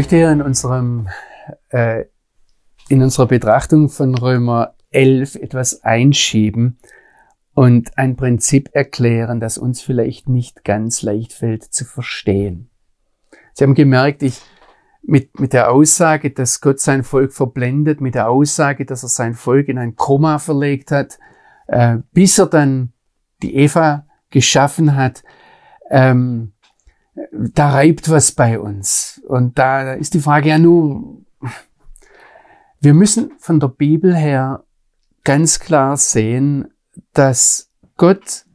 möchte hier in unserem, äh, in unserer Betrachtung von Römer 11 etwas einschieben und ein Prinzip erklären, das uns vielleicht nicht ganz leicht fällt zu verstehen. Sie haben gemerkt, ich mit, mit der Aussage, dass Gott sein Volk verblendet, mit der Aussage, dass er sein Volk in ein Koma verlegt hat, äh, bis er dann die Eva geschaffen hat, ähm, da reibt was bei uns. Und da ist die Frage ja nur, wir müssen von der Bibel her ganz klar sehen, dass Gott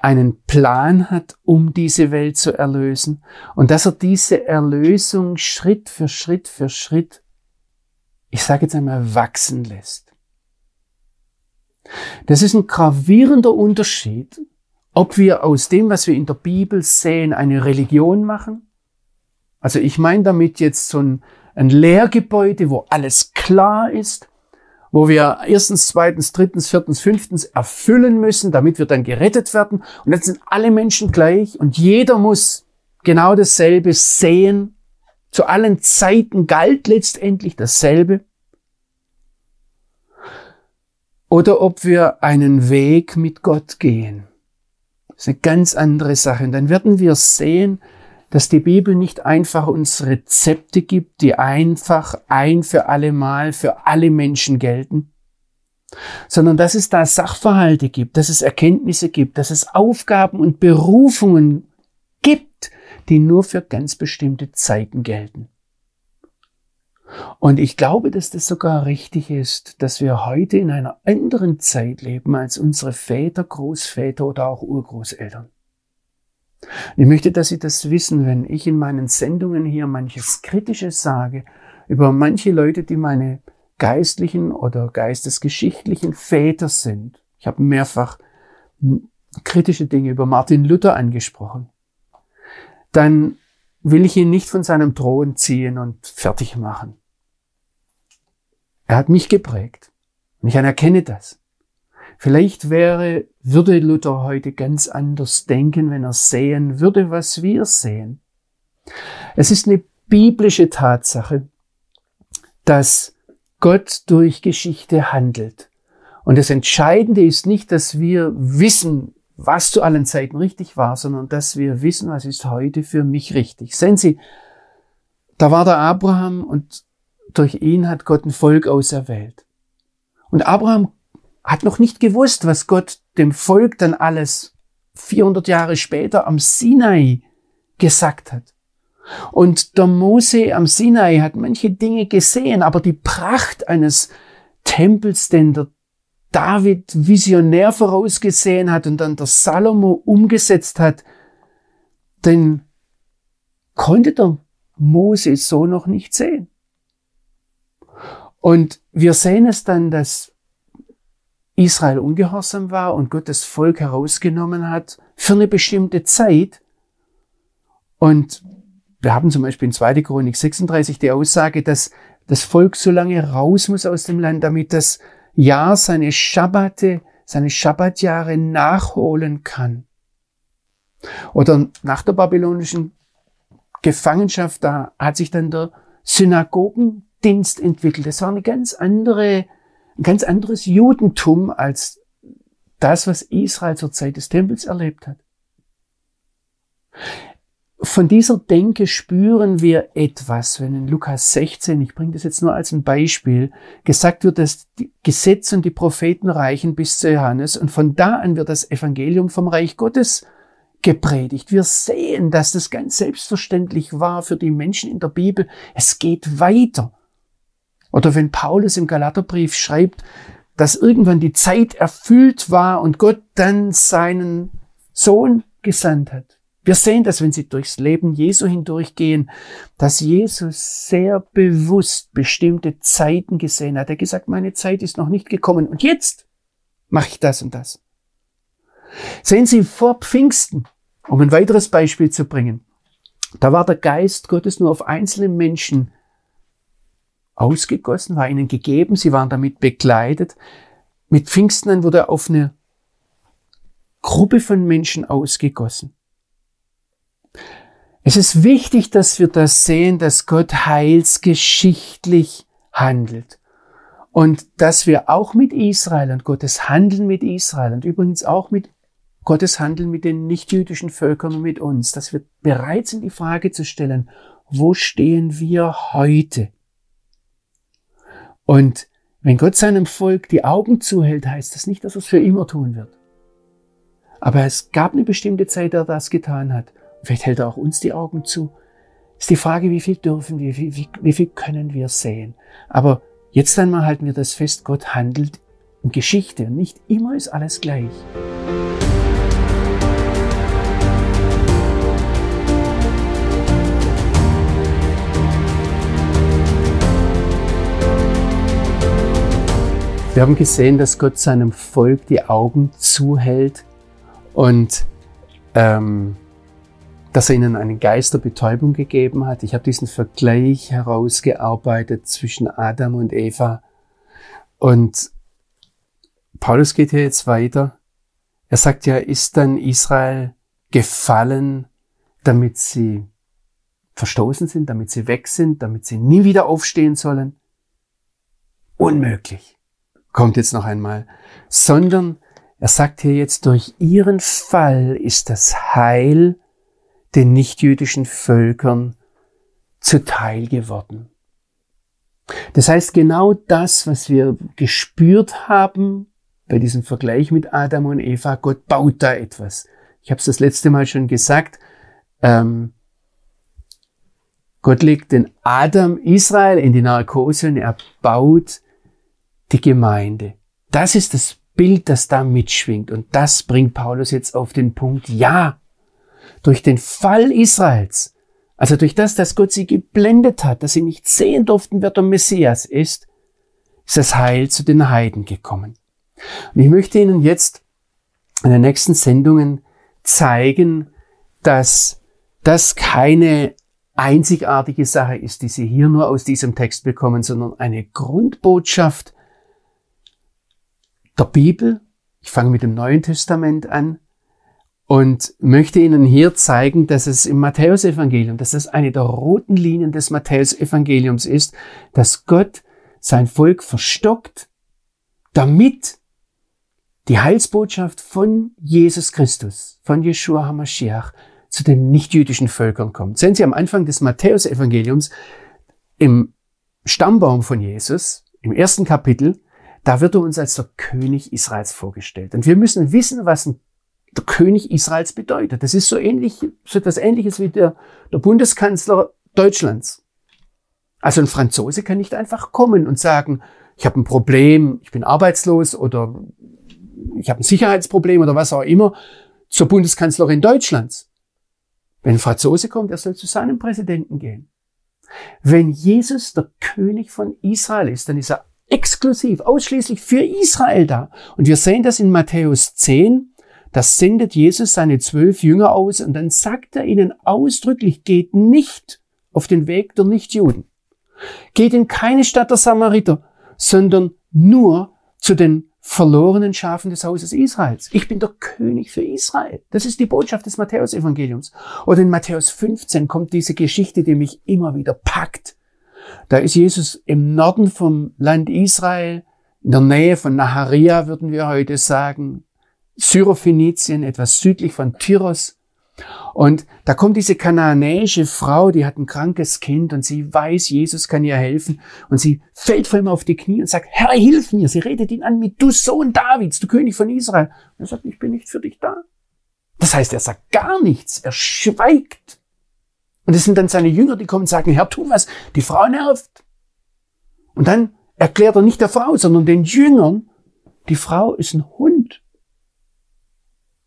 einen Plan hat, um diese Welt zu erlösen und dass er diese Erlösung Schritt für Schritt für Schritt, ich sage jetzt einmal, wachsen lässt. Das ist ein gravierender Unterschied ob wir aus dem, was wir in der Bibel sehen, eine Religion machen. Also ich meine damit jetzt so ein, ein Lehrgebäude, wo alles klar ist, wo wir erstens, zweitens, drittens, viertens, fünftens erfüllen müssen, damit wir dann gerettet werden. Und dann sind alle Menschen gleich und jeder muss genau dasselbe sehen. Zu allen Zeiten galt letztendlich dasselbe. Oder ob wir einen Weg mit Gott gehen das ist eine ganz andere Sache. Und dann werden wir sehen, dass die Bibel nicht einfach uns Rezepte gibt, die einfach ein für alle Mal für alle Menschen gelten, sondern dass es da Sachverhalte gibt, dass es Erkenntnisse gibt, dass es Aufgaben und Berufungen gibt, die nur für ganz bestimmte Zeiten gelten. Und ich glaube, dass das sogar richtig ist, dass wir heute in einer anderen Zeit leben als unsere Väter, Großväter oder auch Urgroßeltern. Und ich möchte, dass Sie das wissen, wenn ich in meinen Sendungen hier manches Kritisches sage über manche Leute, die meine geistlichen oder geistesgeschichtlichen Väter sind. Ich habe mehrfach kritische Dinge über Martin Luther angesprochen. Dann will ich ihn nicht von seinem Thron ziehen und fertig machen. Er hat mich geprägt. Und ich anerkenne das. Vielleicht wäre, würde Luther heute ganz anders denken, wenn er sehen würde, was wir sehen. Es ist eine biblische Tatsache, dass Gott durch Geschichte handelt. Und das Entscheidende ist nicht, dass wir wissen, was zu allen Zeiten richtig war, sondern dass wir wissen, was ist heute für mich richtig. Sehen Sie, da war der Abraham und durch ihn hat Gott ein Volk auserwählt. Und Abraham hat noch nicht gewusst, was Gott dem Volk dann alles 400 Jahre später am Sinai gesagt hat. Und der Mose am Sinai hat manche Dinge gesehen, aber die Pracht eines Tempels, den der David visionär vorausgesehen hat und dann der Salomo umgesetzt hat, den konnte der Mose so noch nicht sehen. Und wir sehen es dann, dass Israel ungehorsam war und Gott das Volk herausgenommen hat für eine bestimmte Zeit. Und wir haben zum Beispiel in 2. Chronik 36 die Aussage, dass das Volk so lange raus muss aus dem Land, damit das Jahr seine Schabbate, seine Schabbatjahre nachholen kann. Oder nach der babylonischen Gefangenschaft, da hat sich dann der Synagogen Dienst entwickelt. Das war eine ganz andere, ein ganz anderes Judentum als das, was Israel zur Zeit des Tempels erlebt hat. Von dieser Denke spüren wir etwas, wenn in Lukas 16, ich bringe das jetzt nur als ein Beispiel, gesagt wird, dass die Gesetze und die Propheten reichen bis zu Johannes und von da an wird das Evangelium vom Reich Gottes gepredigt. Wir sehen, dass das ganz selbstverständlich war für die Menschen in der Bibel. Es geht weiter. Oder wenn Paulus im Galaterbrief schreibt, dass irgendwann die Zeit erfüllt war und Gott dann seinen Sohn gesandt hat. Wir sehen das, wenn Sie durchs Leben Jesu hindurchgehen, dass Jesus sehr bewusst bestimmte Zeiten gesehen hat. Er hat gesagt, meine Zeit ist noch nicht gekommen und jetzt mache ich das und das. Sehen Sie vor Pfingsten, um ein weiteres Beispiel zu bringen. Da war der Geist Gottes nur auf einzelne Menschen ausgegossen, war ihnen gegeben, sie waren damit begleitet. Mit Pfingsten wurde er auf eine Gruppe von Menschen ausgegossen. Es ist wichtig, dass wir das sehen, dass Gott heilsgeschichtlich handelt. Und dass wir auch mit Israel und Gottes Handeln mit Israel und übrigens auch mit Gottes Handeln mit den nichtjüdischen Völkern und mit uns, dass wir bereit sind, die Frage zu stellen, wo stehen wir heute? Und wenn Gott seinem Volk die Augen zuhält, heißt das nicht, dass er es für immer tun wird. Aber es gab eine bestimmte Zeit, da er das getan hat. Vielleicht hält er auch uns die Augen zu. Ist die Frage, wie viel dürfen wir, wie, wie, wie viel können wir sehen? Aber jetzt einmal halten wir das fest, Gott handelt in Geschichte und nicht immer ist alles gleich. Wir haben gesehen, dass Gott seinem Volk die Augen zuhält und ähm, dass er ihnen einen Geist der Betäubung gegeben hat. Ich habe diesen Vergleich herausgearbeitet zwischen Adam und Eva. Und Paulus geht hier jetzt weiter. Er sagt ja, ist dann Israel gefallen, damit sie verstoßen sind, damit sie weg sind, damit sie nie wieder aufstehen sollen? Unmöglich kommt jetzt noch einmal, sondern er sagt hier jetzt, durch ihren Fall ist das Heil den nichtjüdischen Völkern zuteil geworden. Das heißt, genau das, was wir gespürt haben bei diesem Vergleich mit Adam und Eva, Gott baut da etwas. Ich habe es das letzte Mal schon gesagt. Ähm, Gott legt den Adam Israel in die Narkose und er baut die Gemeinde. Das ist das Bild, das da mitschwingt. Und das bringt Paulus jetzt auf den Punkt, ja, durch den Fall Israels, also durch das, dass Gott sie geblendet hat, dass sie nicht sehen durften, wer der Messias ist, ist das Heil zu den Heiden gekommen. Und ich möchte Ihnen jetzt in den nächsten Sendungen zeigen, dass das keine einzigartige Sache ist, die Sie hier nur aus diesem Text bekommen, sondern eine Grundbotschaft der Bibel. Ich fange mit dem Neuen Testament an und möchte Ihnen hier zeigen, dass es im Matthäusevangelium, dass es eine der roten Linien des Matthäusevangeliums ist, dass Gott sein Volk verstockt, damit die Heilsbotschaft von Jesus Christus, von Yeshua HaMashiach, zu den nichtjüdischen Völkern kommt. Sehen Sie am Anfang des Matthäusevangeliums im Stammbaum von Jesus, im ersten Kapitel, da wird er uns als der König Israels vorgestellt. Und wir müssen wissen, was der König Israels bedeutet. Das ist so ähnlich, so etwas ähnliches wie der, der Bundeskanzler Deutschlands. Also ein Franzose kann nicht einfach kommen und sagen, ich habe ein Problem, ich bin arbeitslos oder ich habe ein Sicherheitsproblem oder was auch immer zur Bundeskanzlerin Deutschlands. Wenn ein Franzose kommt, er soll zu seinem Präsidenten gehen. Wenn Jesus der König von Israel ist, dann ist er exklusiv, ausschließlich für Israel da. Und wir sehen das in Matthäus 10. Das sendet Jesus seine zwölf Jünger aus und dann sagt er ihnen ausdrücklich, geht nicht auf den Weg der Nichtjuden. Geht in keine Stadt der Samariter, sondern nur zu den verlorenen Schafen des Hauses Israels. Ich bin der König für Israel. Das ist die Botschaft des Matthäus-Evangeliums. Oder in Matthäus 15 kommt diese Geschichte, die mich immer wieder packt. Da ist Jesus im Norden vom Land Israel, in der Nähe von Naharia, würden wir heute sagen, Syrophenizien, etwas südlich von Tyros. Und da kommt diese kananäische Frau, die hat ein krankes Kind und sie weiß, Jesus kann ihr helfen. Und sie fällt vor ihm auf die Knie und sagt, Herr, hilf mir. Sie redet ihn an mit, du Sohn Davids, du König von Israel. Und er sagt, ich bin nicht für dich da. Das heißt, er sagt gar nichts. Er schweigt. Und es sind dann seine Jünger, die kommen und sagen, Herr, tu was, die Frau nervt. Und dann erklärt er nicht der Frau, sondern den Jüngern, die Frau ist ein Hund.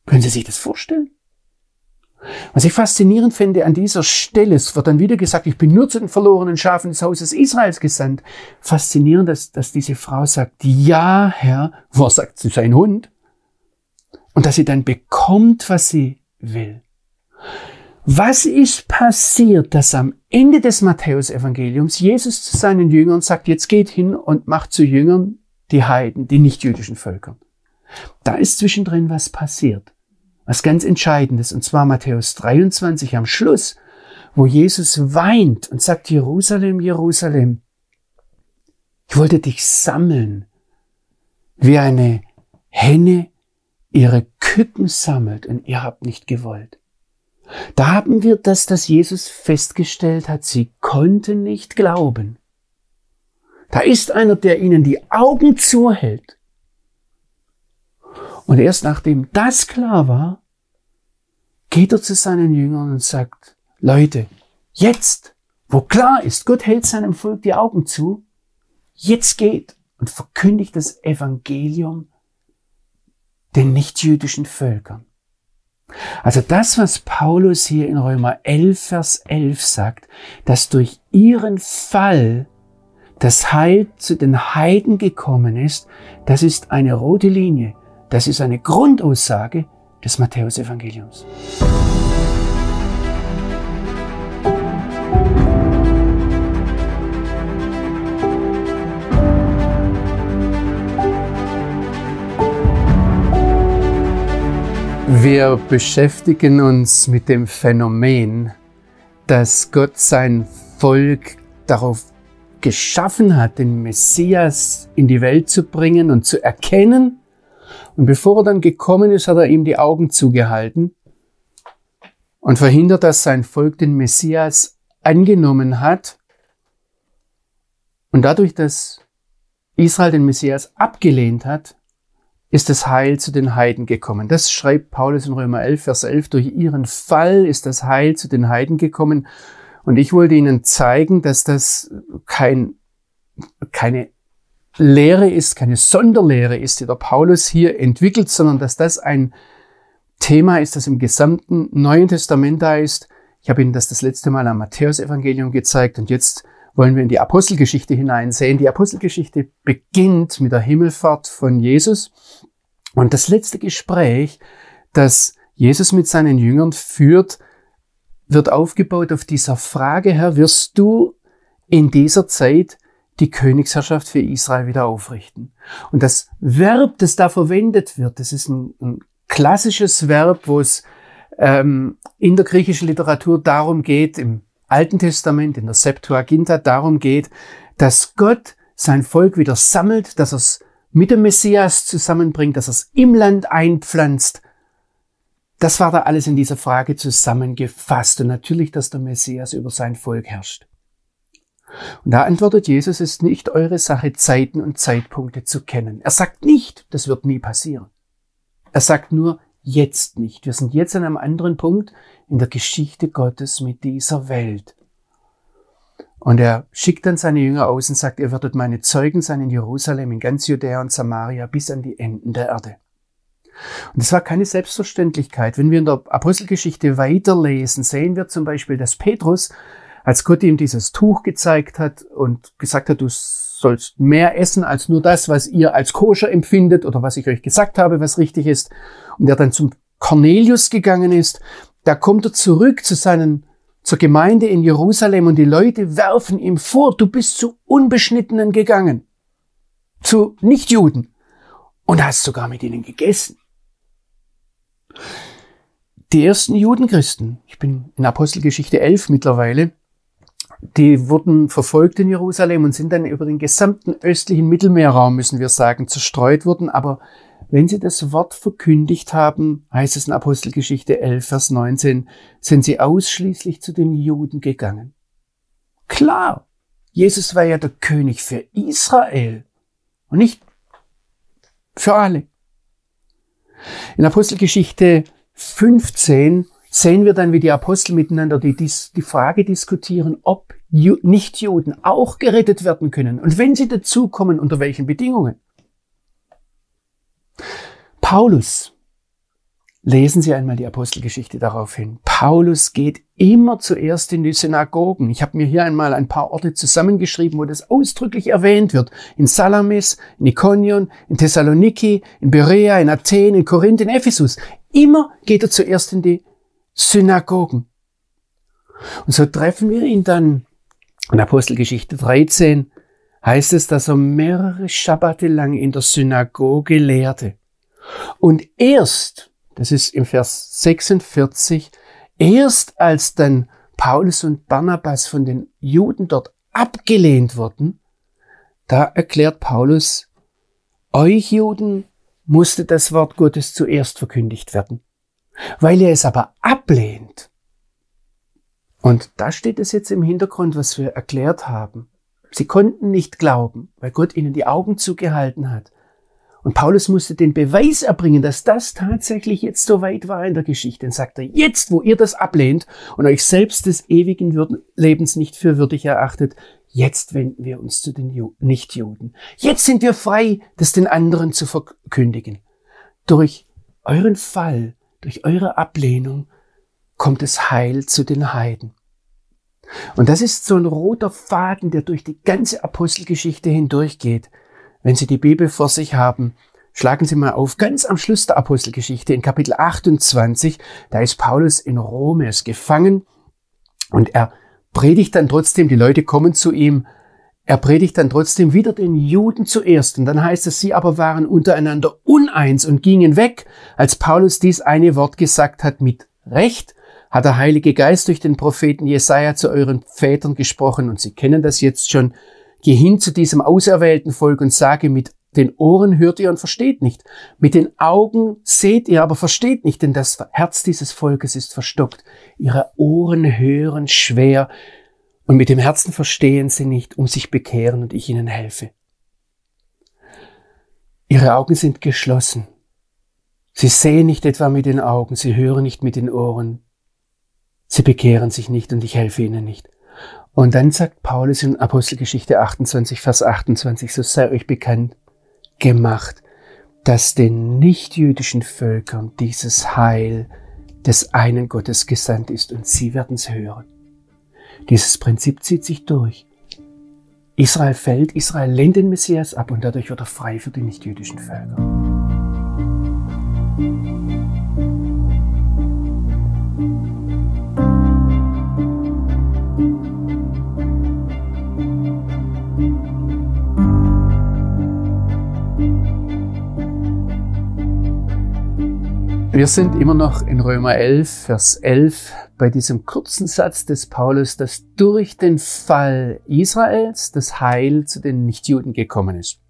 Können Sie sich das vorstellen? Was ich faszinierend finde an dieser Stelle, es wird dann wieder gesagt, ich bin nur zu den verlorenen Schafen des Hauses Israels gesandt. Faszinierend, dass, dass diese Frau sagt, ja, Herr, wo sagt sie sein Hund? Und dass sie dann bekommt, was sie will. Was ist passiert, dass am Ende des Matthäusevangeliums Jesus zu seinen Jüngern sagt, jetzt geht hin und macht zu Jüngern die Heiden, die nichtjüdischen Völker. Da ist zwischendrin was passiert. Was ganz Entscheidendes. Und zwar Matthäus 23 am Schluss wo Jesus weint und sagt, Jerusalem, Jerusalem, ich wollte dich sammeln, wie eine Henne ihre Küken sammelt und ihr habt nicht gewollt. Da haben wir das, dass Jesus festgestellt hat, sie konnten nicht glauben. Da ist einer, der ihnen die Augen zuhält. Und erst nachdem das klar war, geht er zu seinen Jüngern und sagt, Leute, jetzt, wo klar ist, Gott hält seinem Volk die Augen zu, jetzt geht und verkündigt das Evangelium den nichtjüdischen Völkern. Also das, was Paulus hier in Römer 11, Vers 11 sagt, dass durch ihren Fall das Heil zu den Heiden gekommen ist, das ist eine rote Linie. Das ist eine Grundaussage des Matthäusevangeliums. Wir beschäftigen uns mit dem Phänomen, dass Gott sein Volk darauf geschaffen hat, den Messias in die Welt zu bringen und zu erkennen. Und bevor er dann gekommen ist, hat er ihm die Augen zugehalten und verhindert, dass sein Volk den Messias angenommen hat. Und dadurch, dass Israel den Messias abgelehnt hat, ist das Heil zu den Heiden gekommen. Das schreibt Paulus in Römer 11, Vers 11. Durch ihren Fall ist das Heil zu den Heiden gekommen. Und ich wollte Ihnen zeigen, dass das kein, keine Lehre ist, keine Sonderlehre ist, die der Paulus hier entwickelt, sondern dass das ein Thema ist, das im gesamten Neuen Testament da ist. Ich habe Ihnen das das letzte Mal am Matthäusevangelium gezeigt und jetzt wollen wir in die Apostelgeschichte hineinsehen. Die Apostelgeschichte beginnt mit der Himmelfahrt von Jesus und das letzte Gespräch, das Jesus mit seinen Jüngern führt, wird aufgebaut auf dieser Frage, Herr, wirst du in dieser Zeit die Königsherrschaft für Israel wieder aufrichten? Und das Verb, das da verwendet wird, das ist ein, ein klassisches Verb, wo es ähm, in der griechischen Literatur darum geht, im Alten Testament, in der Septuaginta darum geht, dass Gott sein Volk wieder sammelt, dass er es mit dem Messias zusammenbringt, dass er es im Land einpflanzt. Das war da alles in dieser Frage zusammengefasst und natürlich, dass der Messias über sein Volk herrscht. Und da antwortet Jesus, es ist nicht eure Sache, Zeiten und Zeitpunkte zu kennen. Er sagt nicht, das wird nie passieren. Er sagt nur, jetzt nicht. Wir sind jetzt an einem anderen Punkt in der Geschichte Gottes mit dieser Welt. Und er schickt dann seine Jünger aus und sagt, ihr werdet meine Zeugen sein in Jerusalem, in ganz Judäa und Samaria bis an die Enden der Erde. Und das war keine Selbstverständlichkeit. Wenn wir in der Apostelgeschichte weiterlesen, sehen wir zum Beispiel, dass Petrus, als Gott ihm dieses Tuch gezeigt hat und gesagt hat, du sollst mehr essen als nur das, was ihr als koscher empfindet oder was ich euch gesagt habe, was richtig ist, und er dann zum Cornelius gegangen ist, da kommt er zurück zu seinen, zur Gemeinde in Jerusalem und die Leute werfen ihm vor, du bist zu Unbeschnittenen gegangen, zu Nichtjuden und hast sogar mit ihnen gegessen. Die ersten Judenchristen, ich bin in Apostelgeschichte 11 mittlerweile, die wurden verfolgt in Jerusalem und sind dann über den gesamten östlichen Mittelmeerraum, müssen wir sagen, zerstreut worden, aber wenn sie das Wort verkündigt haben, heißt es in Apostelgeschichte 11, Vers 19, sind sie ausschließlich zu den Juden gegangen. Klar, Jesus war ja der König für Israel und nicht für alle. In Apostelgeschichte 15 sehen wir dann, wie die Apostel miteinander die, die Frage diskutieren, ob Nichtjuden auch gerettet werden können und wenn sie dazukommen, unter welchen Bedingungen. Paulus. Lesen Sie einmal die Apostelgeschichte darauf hin. Paulus geht immer zuerst in die Synagogen. Ich habe mir hier einmal ein paar Orte zusammengeschrieben, wo das ausdrücklich erwähnt wird. In Salamis, in Ikonion, in Thessaloniki, in Berea, in Athen, in Korinth, in Ephesus. Immer geht er zuerst in die Synagogen. Und so treffen wir ihn dann in Apostelgeschichte 13 heißt es, dass er mehrere Schabbate lang in der Synagoge lehrte. Und erst, das ist im Vers 46, erst als dann Paulus und Barnabas von den Juden dort abgelehnt wurden, da erklärt Paulus, euch Juden musste das Wort Gottes zuerst verkündigt werden. Weil ihr es aber ablehnt, und da steht es jetzt im Hintergrund, was wir erklärt haben. Sie konnten nicht glauben, weil Gott ihnen die Augen zugehalten hat. Und Paulus musste den Beweis erbringen, dass das tatsächlich jetzt so weit war in der Geschichte. Und sagte, jetzt, wo ihr das ablehnt und euch selbst des ewigen Lebens nicht für würdig erachtet, jetzt wenden wir uns zu den Nichtjuden. Jetzt sind wir frei, das den anderen zu verkündigen. Durch euren Fall, durch eure Ablehnung kommt es Heil zu den Heiden. Und das ist so ein roter Faden, der durch die ganze Apostelgeschichte hindurchgeht. Wenn Sie die Bibel vor sich haben, schlagen Sie mal auf, ganz am Schluss der Apostelgeschichte in Kapitel 28, da ist Paulus in Rom, er ist gefangen und er predigt dann trotzdem, die Leute kommen zu ihm, er predigt dann trotzdem wieder den Juden zuerst. Und dann heißt es, sie aber waren untereinander uneins und gingen weg, als Paulus dies eine Wort gesagt hat mit Recht hat der Heilige Geist durch den Propheten Jesaja zu euren Vätern gesprochen und sie kennen das jetzt schon. Geh hin zu diesem auserwählten Volk und sage, mit den Ohren hört ihr und versteht nicht. Mit den Augen seht ihr, aber versteht nicht, denn das Herz dieses Volkes ist verstockt. Ihre Ohren hören schwer und mit dem Herzen verstehen sie nicht, um sich bekehren und ich ihnen helfe. Ihre Augen sind geschlossen. Sie sehen nicht etwa mit den Augen, sie hören nicht mit den Ohren, Sie bekehren sich nicht und ich helfe ihnen nicht. Und dann sagt Paulus in Apostelgeschichte 28, Vers 28, so sei euch bekannt gemacht, dass den nichtjüdischen Völkern dieses Heil des einen Gottes gesandt ist und sie werden es hören. Dieses Prinzip zieht sich durch. Israel fällt, Israel lehnt den Messias ab und dadurch wird er frei für die nichtjüdischen Völker. Wir sind immer noch in Römer 11, Vers 11 bei diesem kurzen Satz des Paulus, dass durch den Fall Israels das Heil zu den Nichtjuden gekommen ist.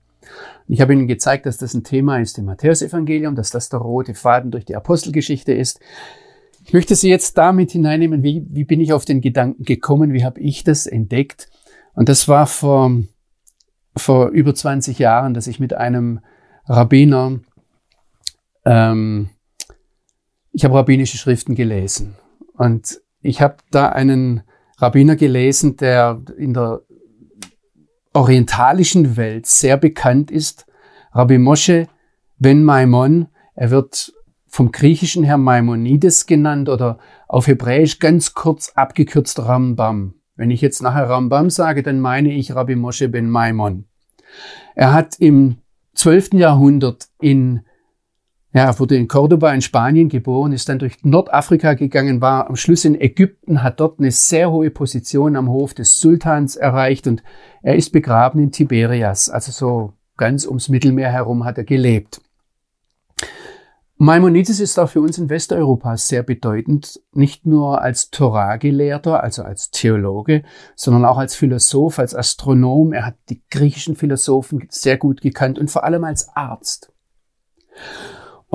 Ich habe Ihnen gezeigt, dass das ein Thema ist im Matthäusevangelium, dass das der rote Faden durch die Apostelgeschichte ist. Ich möchte Sie jetzt damit hineinnehmen, wie, wie bin ich auf den Gedanken gekommen, wie habe ich das entdeckt. Und das war vor, vor über 20 Jahren, dass ich mit einem Rabbiner ähm, ich habe rabbinische Schriften gelesen und ich habe da einen Rabbiner gelesen, der in der orientalischen Welt sehr bekannt ist, Rabbi Moshe ben Maimon. Er wird vom griechischen her Maimonides genannt oder auf Hebräisch ganz kurz abgekürzt Rambam. Wenn ich jetzt nachher Rambam sage, dann meine ich Rabbi Moshe ben Maimon. Er hat im 12. Jahrhundert in ja, er wurde in Cordoba in Spanien geboren, ist dann durch Nordafrika gegangen, war am Schluss in Ägypten, hat dort eine sehr hohe Position am Hof des Sultans erreicht und er ist begraben in Tiberias, also so ganz ums Mittelmeer herum hat er gelebt. Maimonides ist auch für uns in Westeuropa sehr bedeutend, nicht nur als Torah-Gelehrter, also als Theologe, sondern auch als Philosoph, als Astronom. Er hat die griechischen Philosophen sehr gut gekannt und vor allem als Arzt.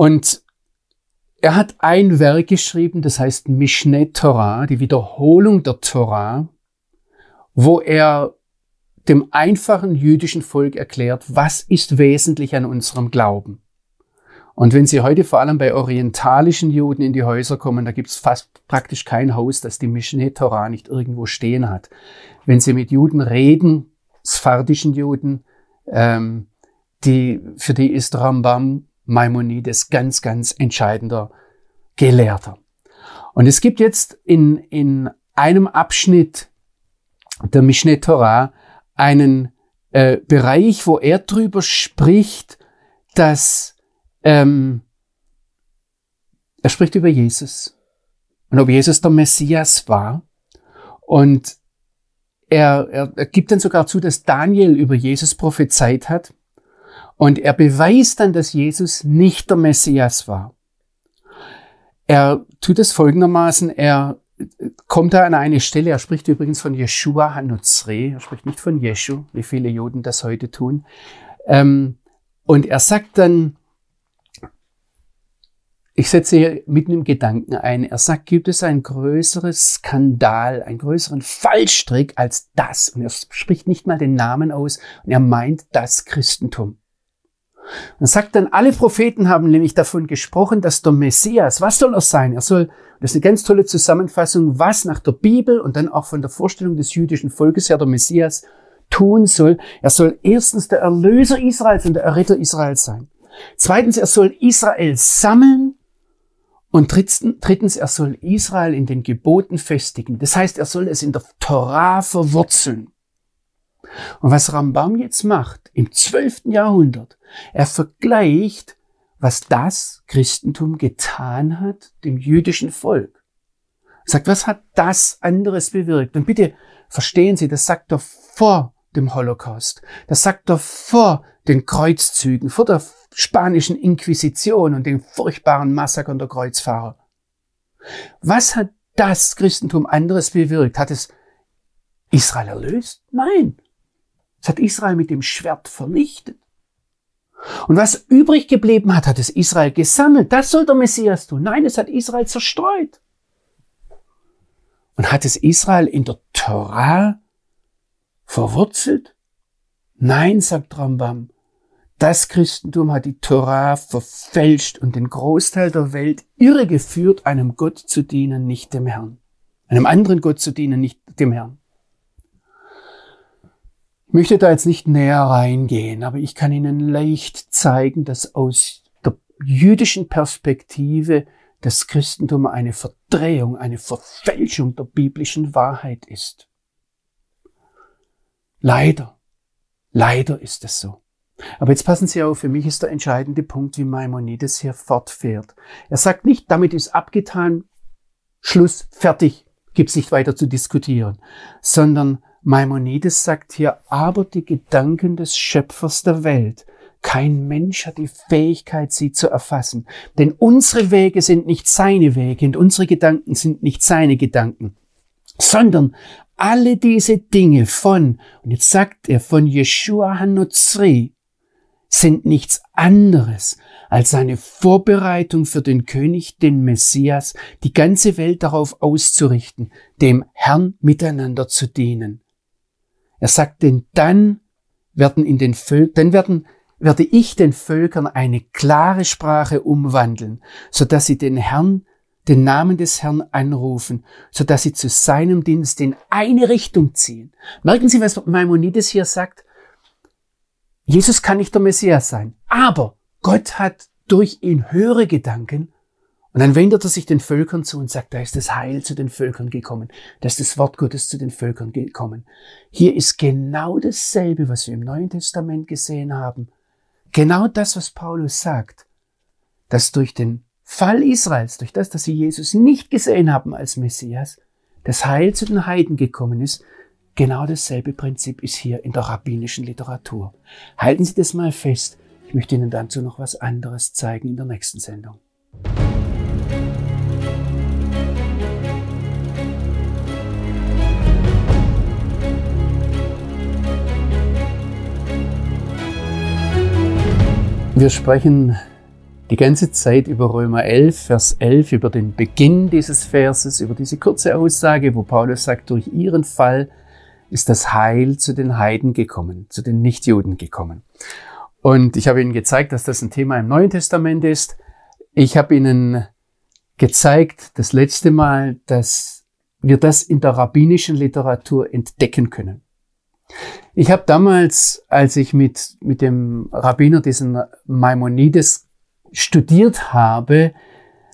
Und er hat ein Werk geschrieben, das heißt Mishneh Torah, die Wiederholung der Torah, wo er dem einfachen jüdischen Volk erklärt, was ist wesentlich an unserem Glauben. Und wenn Sie heute vor allem bei orientalischen Juden in die Häuser kommen, da gibt es fast praktisch kein Haus, das die Mishneh Torah nicht irgendwo stehen hat. Wenn Sie mit Juden reden, sphardischen Juden, ähm, die, für die ist Rambam Maimonides ganz, ganz entscheidender Gelehrter. Und es gibt jetzt in, in einem Abschnitt der Mishneh Torah einen äh, Bereich, wo er drüber spricht, dass ähm, er spricht über Jesus und ob Jesus der Messias war. Und er, er, er gibt dann sogar zu, dass Daniel über Jesus prophezeit hat. Und er beweist dann, dass Jesus nicht der Messias war. Er tut es folgendermaßen, er kommt er an eine Stelle, er spricht übrigens von Yeshua Hanutzre, er spricht nicht von Jeschu, wie viele Juden das heute tun. Ähm, und er sagt dann, ich setze hier mitten im Gedanken ein. Er sagt, gibt es ein größeres Skandal, einen größeren Fallstrick als das? Und er spricht nicht mal den Namen aus und er meint das Christentum. Und sagt dann, alle Propheten haben nämlich davon gesprochen, dass der Messias, was soll er sein? Er soll, das ist eine ganz tolle Zusammenfassung, was nach der Bibel und dann auch von der Vorstellung des jüdischen Volkes her der Messias tun soll. Er soll erstens der Erlöser Israels und der Erretter Israels sein. Zweitens, er soll Israel sammeln und drittens, er soll Israel in den Geboten festigen. Das heißt, er soll es in der Torah verwurzeln. Und was Rambam jetzt macht im zwölften Jahrhundert, er vergleicht, was das Christentum getan hat dem jüdischen Volk. Er sagt, was hat das anderes bewirkt? Und bitte verstehen Sie, das sagt er vor dem Holocaust. Das sagt er vor den Kreuzzügen, vor der spanischen Inquisition und den furchtbaren Massakern der Kreuzfahrer. Was hat das Christentum anderes bewirkt? Hat es Israel erlöst? Nein. Es hat Israel mit dem Schwert vernichtet. Und was übrig geblieben hat, hat es Israel gesammelt. Das soll der Messias tun. Nein, es hat Israel zerstreut. Und hat es Israel in der Torah verwurzelt? Nein, sagt Rambam. Das Christentum hat die Torah verfälscht und den Großteil der Welt irregeführt, einem Gott zu dienen, nicht dem Herrn. Einem anderen Gott zu dienen, nicht dem Herrn. Möchte da jetzt nicht näher reingehen, aber ich kann Ihnen leicht zeigen, dass aus der jüdischen Perspektive das Christentum eine Verdrehung, eine Verfälschung der biblischen Wahrheit ist. Leider, leider ist es so. Aber jetzt passen Sie auf, für mich ist der entscheidende Punkt, wie Maimonides hier fortfährt. Er sagt nicht, damit ist abgetan, Schluss, fertig, gibt's nicht weiter zu diskutieren, sondern Maimonides sagt hier, aber die Gedanken des Schöpfers der Welt. Kein Mensch hat die Fähigkeit, sie zu erfassen. Denn unsere Wege sind nicht seine Wege und unsere Gedanken sind nicht seine Gedanken, sondern alle diese Dinge von, und jetzt sagt er von Yeshua Hanutzri, sind nichts anderes als eine Vorbereitung für den König, den Messias, die ganze Welt darauf auszurichten, dem Herrn miteinander zu dienen. Er sagt, denn dann werden in den Völkern, dann werden, werde ich den Völkern eine klare Sprache umwandeln, so dass sie den Herrn, den Namen des Herrn anrufen, so dass sie zu seinem Dienst in eine Richtung ziehen. Merken Sie, was Maimonides hier sagt? Jesus kann nicht der Messias sein, aber Gott hat durch ihn höhere Gedanken und dann wendet er sich den Völkern zu und sagt, da ist das Heil zu den Völkern gekommen, da ist das Wort Gottes zu den Völkern gekommen. Hier ist genau dasselbe, was wir im Neuen Testament gesehen haben. Genau das, was Paulus sagt, dass durch den Fall Israels, durch das, dass sie Jesus nicht gesehen haben als Messias, das Heil zu den Heiden gekommen ist, genau dasselbe Prinzip ist hier in der rabbinischen Literatur. Halten Sie das mal fest. Ich möchte Ihnen dazu noch was anderes zeigen in der nächsten Sendung. Wir sprechen die ganze Zeit über Römer 11, Vers 11, über den Beginn dieses Verses, über diese kurze Aussage, wo Paulus sagt, durch ihren Fall ist das Heil zu den Heiden gekommen, zu den Nichtjuden gekommen. Und ich habe Ihnen gezeigt, dass das ein Thema im Neuen Testament ist. Ich habe Ihnen gezeigt, das letzte Mal, dass wir das in der rabbinischen Literatur entdecken können. Ich habe damals, als ich mit, mit dem Rabbiner diesen Maimonides studiert habe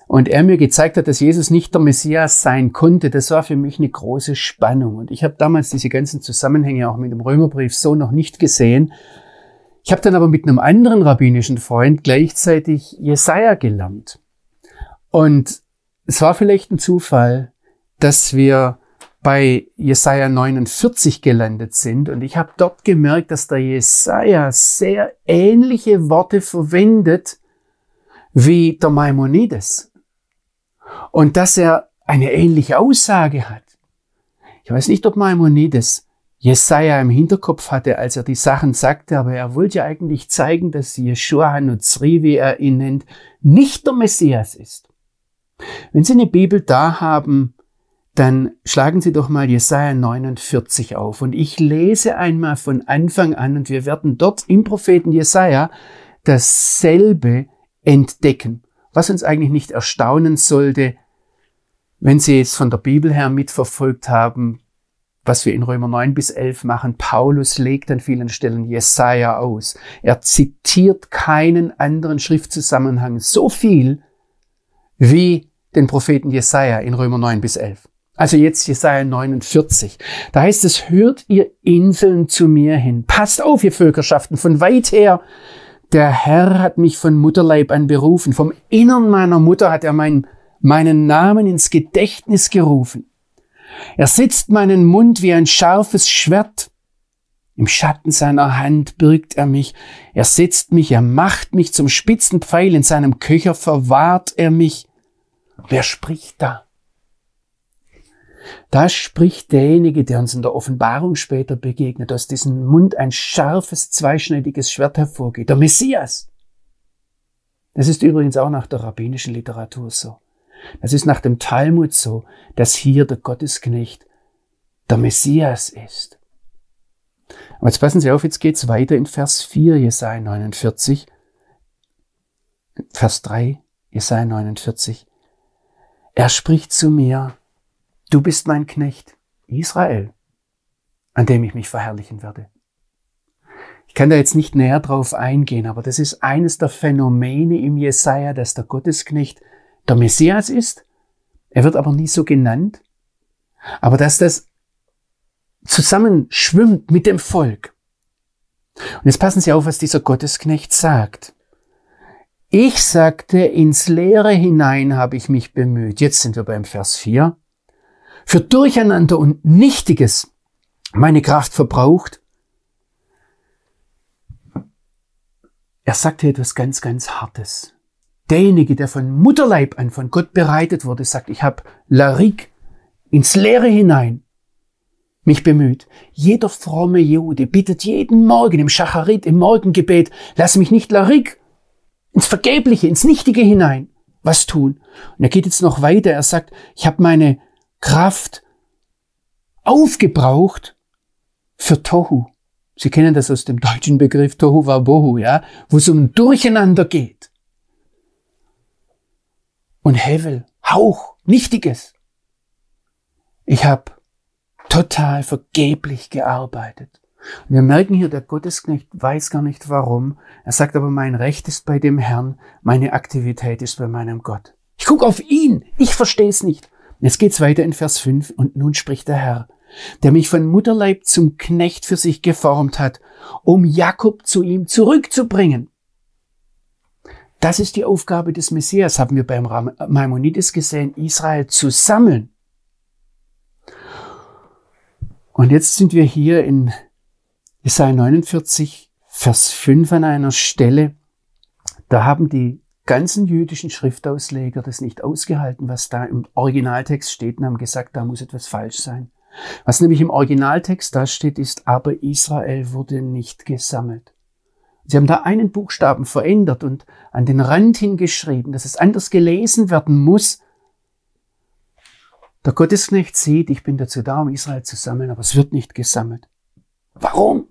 und er mir gezeigt hat, dass Jesus nicht der Messias sein konnte, das war für mich eine große Spannung. Und ich habe damals diese ganzen Zusammenhänge auch mit dem Römerbrief so noch nicht gesehen. Ich habe dann aber mit einem anderen rabbinischen Freund gleichzeitig Jesaja gelernt. Und es war vielleicht ein Zufall, dass wir bei Jesaja 49 gelandet sind und ich habe dort gemerkt, dass der Jesaja sehr ähnliche Worte verwendet wie der Maimonides und dass er eine ähnliche Aussage hat. Ich weiß nicht, ob Maimonides Jesaja im Hinterkopf hatte, als er die Sachen sagte, aber er wollte ja eigentlich zeigen, dass Yeshua Hanutzri, wie er ihn nennt, nicht der Messias ist. Wenn Sie eine Bibel da haben, dann schlagen Sie doch mal Jesaja 49 auf und ich lese einmal von Anfang an und wir werden dort im Propheten Jesaja dasselbe entdecken, was uns eigentlich nicht erstaunen sollte, wenn Sie es von der Bibel her mitverfolgt haben, was wir in Römer 9 bis 11 machen. Paulus legt an vielen Stellen Jesaja aus. Er zitiert keinen anderen Schriftzusammenhang so viel wie den Propheten Jesaja in Römer 9 bis 11. Also jetzt Jesaja 49. Da heißt es, hört ihr Inseln zu mir hin. Passt auf, ihr Völkerschaften, von weit her. Der Herr hat mich von Mutterleib an berufen. Vom Innern meiner Mutter hat er mein, meinen Namen ins Gedächtnis gerufen. Er sitzt meinen Mund wie ein scharfes Schwert. Im Schatten seiner Hand birgt er mich. Er setzt mich, er macht mich zum spitzen Pfeil. In seinem Köcher verwahrt er mich. Wer spricht da? Da spricht derjenige, der uns in der Offenbarung später begegnet, aus diesem Mund ein scharfes, zweischneidiges Schwert hervorgeht. Der Messias. Das ist übrigens auch nach der rabbinischen Literatur so. Das ist nach dem Talmud so, dass hier der Gottesknecht der Messias ist. Aber jetzt passen Sie auf, jetzt geht's weiter in Vers 4, Jesaja 49. Vers 3, Jesaja 49. Er spricht zu mir, du bist mein Knecht, Israel, an dem ich mich verherrlichen werde. Ich kann da jetzt nicht näher drauf eingehen, aber das ist eines der Phänomene im Jesaja, dass der Gottesknecht der Messias ist. Er wird aber nie so genannt. Aber dass das zusammenschwimmt mit dem Volk. Und jetzt passen Sie auf, was dieser Gottesknecht sagt. Ich sagte, ins Leere hinein habe ich mich bemüht. Jetzt sind wir beim Vers 4. Für Durcheinander und Nichtiges meine Kraft verbraucht. Er sagte etwas ganz, ganz Hartes derjenige, der von Mutterleib an von Gott bereitet wurde, sagt, ich habe Larik ins Leere hinein mich bemüht. Jeder fromme Jude bittet jeden Morgen im Schacharit, im Morgengebet, lass mich nicht Larik ins Vergebliche, ins Nichtige hinein was tun. Und er geht jetzt noch weiter. Er sagt, ich habe meine Kraft aufgebraucht für Tohu. Sie kennen das aus dem deutschen Begriff Tohu Wabohu, ja, wo es um Durcheinander geht und Hevel, Hauch, Nichtiges. Ich habe total vergeblich gearbeitet. Und wir merken hier, der Gottesknecht weiß gar nicht warum. Er sagt aber, mein Recht ist bei dem Herrn, meine Aktivität ist bei meinem Gott. Ich gucke auf ihn, ich verstehe es nicht. Jetzt geht's weiter in Vers 5 und nun spricht der Herr, der mich von Mutterleib zum Knecht für sich geformt hat, um Jakob zu ihm zurückzubringen. Das ist die Aufgabe des Messias, haben wir beim Maimonides gesehen, Israel zu sammeln. Und jetzt sind wir hier in Jesaja 49, Vers 5 an einer Stelle. Da haben die ganzen jüdischen Schriftausleger das nicht ausgehalten, was da im Originaltext steht und haben gesagt, da muss etwas falsch sein. Was nämlich im Originaltext da steht, ist, aber Israel wurde nicht gesammelt. Sie haben da einen Buchstaben verändert und an den Rand hingeschrieben, dass es anders gelesen werden muss. Der Gottesknecht sieht, ich bin dazu da, um Israel zu sammeln, aber es wird nicht gesammelt. Warum?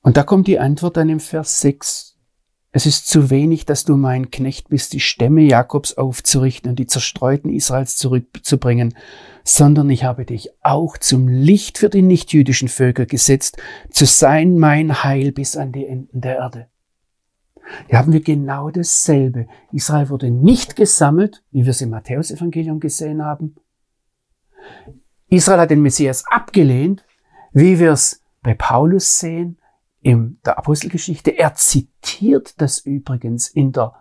Und da kommt die Antwort dann im Vers 6. Es ist zu wenig, dass du mein Knecht bist, die Stämme Jakobs aufzurichten und die Zerstreuten Israels zurückzubringen sondern ich habe dich auch zum Licht für die nichtjüdischen Völker gesetzt, zu sein mein Heil bis an die Enden der Erde. Hier haben wir genau dasselbe. Israel wurde nicht gesammelt, wie wir es im Matthäusevangelium gesehen haben. Israel hat den Messias abgelehnt, wie wir es bei Paulus sehen in der Apostelgeschichte. Er zitiert das übrigens in der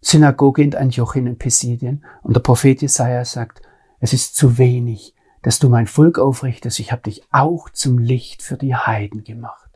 Synagoge in Antiochien in Pisidien. Und der Prophet Jesaja sagt, es ist zu wenig, dass du mein Volk aufrichtest. Ich habe dich auch zum Licht für die Heiden gemacht.